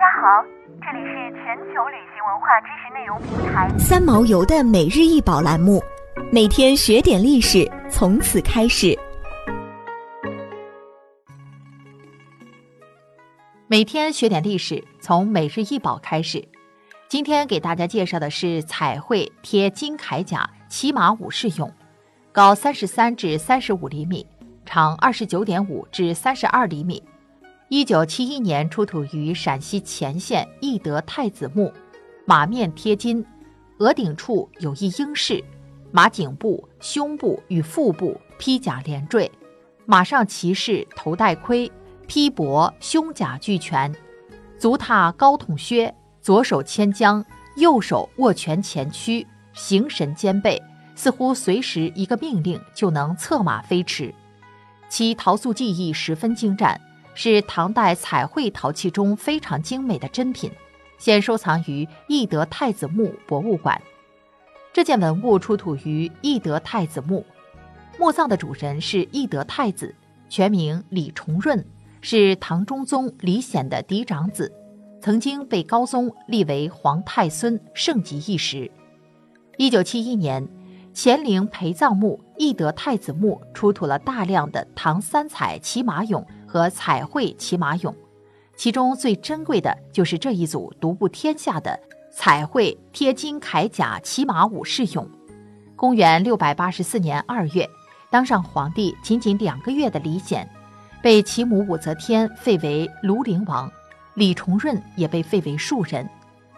家好，这里是全球旅行文化知识内容平台三毛游的每日一宝栏目，每天学点历史，从此开始。每天学点历史，从每日一宝开始。今天给大家介绍的是彩绘贴金铠甲骑马武士俑，高三十三至三十五厘米，长二十九点五至三十二厘米。一九七一年出土于陕西乾县懿德太子墓，马面贴金，额顶处有一鹰饰，马颈部、胸部与腹部披甲连缀，马上骑士头戴盔，披帛，胸甲俱全，足踏高筒靴，左手牵缰，右手握拳前屈，形神兼备，似乎随时一个命令就能策马飞驰，其陶塑技艺十分精湛。是唐代彩绘陶器中非常精美的珍品，现收藏于懿德太子墓博物馆。这件文物出土于懿德太子墓，墓葬的主人是懿德太子，全名李重润，是唐中宗李显的嫡长子，曾经被高宗立为皇太孙，盛极一时。一九七一年，乾陵陪葬墓懿德太子墓出土了大量的唐三彩骑马俑。和彩绘骑马俑，其中最珍贵的就是这一组独步天下的彩绘贴金铠甲骑马武士俑。公元六百八十四年二月，当上皇帝仅仅两个月的李显，被其母武则天废为庐陵王，李重润也被废为庶人。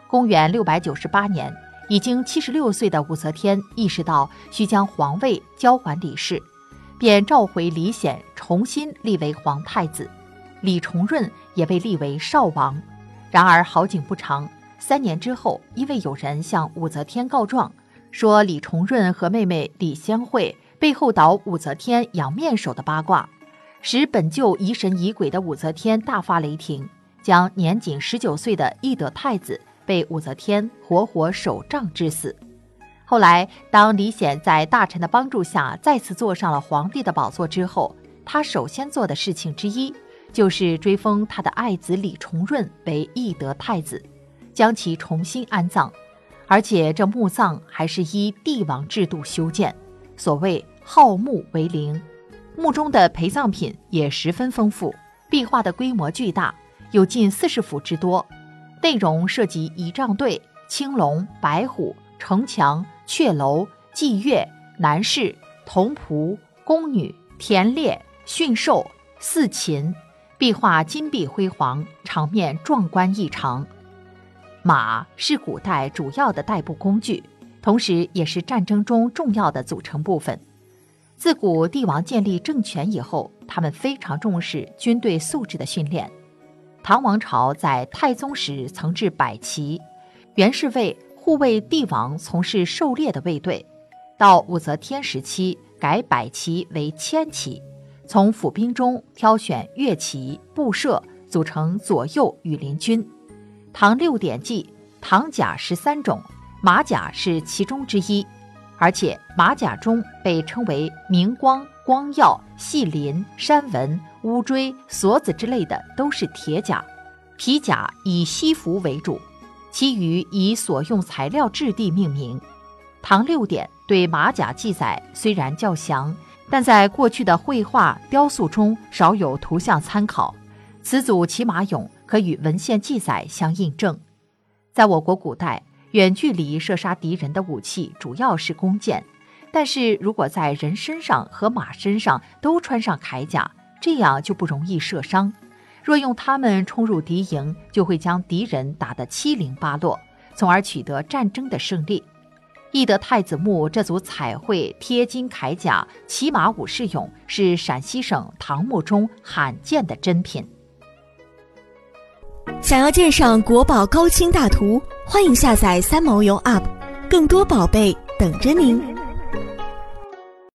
公元六百九十八年，已经七十六岁的武则天意识到需将皇位交还李氏。便召回李显，重新立为皇太子，李重润也被立为少王。然而好景不长，三年之后，因为有人向武则天告状，说李重润和妹妹李仙惠背后捣武则天养面首的八卦，使本就疑神疑鬼的武则天大发雷霆，将年仅十九岁的懿德太子被武则天活活手杖致死。后来，当李显在大臣的帮助下再次坐上了皇帝的宝座之后，他首先做的事情之一，就是追封他的爱子李重润为懿德太子，将其重新安葬，而且这墓葬还是依帝王制度修建，所谓好墓为陵。墓中的陪葬品也十分丰富，壁画的规模巨大，有近四十幅之多，内容涉及仪仗队、青龙、白虎、城墙。阙楼、祭月、男士、童仆、宫女、田猎、驯兽、四禽，壁画金碧辉煌，场面壮观异常。马是古代主要的代步工具，同时也是战争中重要的组成部分。自古帝王建立政权以后，他们非常重视军队素质的训练。唐王朝在太宗时曾置百骑，原是为。护卫帝王从事狩猎的卫队，到武则天时期改百骑为千骑，从府兵中挑选乐骑、步射，组成左右羽林军。唐六典记，唐甲十三种，马甲是其中之一，而且马甲中被称为明光、光耀、细鳞、山纹、乌锥、锁子之类的都是铁甲，皮甲以西服为主。其余以所用材料质地命名。唐六典对马甲记载虽然较详，但在过去的绘画雕塑中少有图像参考。此组骑马俑可与文献记载相印证。在我国古代，远距离射杀敌人的武器主要是弓箭，但是如果在人身上和马身上都穿上铠甲，这样就不容易射伤。若用它们冲入敌营，就会将敌人打得七零八落，从而取得战争的胜利。懿德太子墓这组彩绘贴金铠甲骑马武士俑是陕西省唐墓中罕见的珍品。想要鉴赏国宝高清大图，欢迎下载三毛游 App，更多宝贝等着您。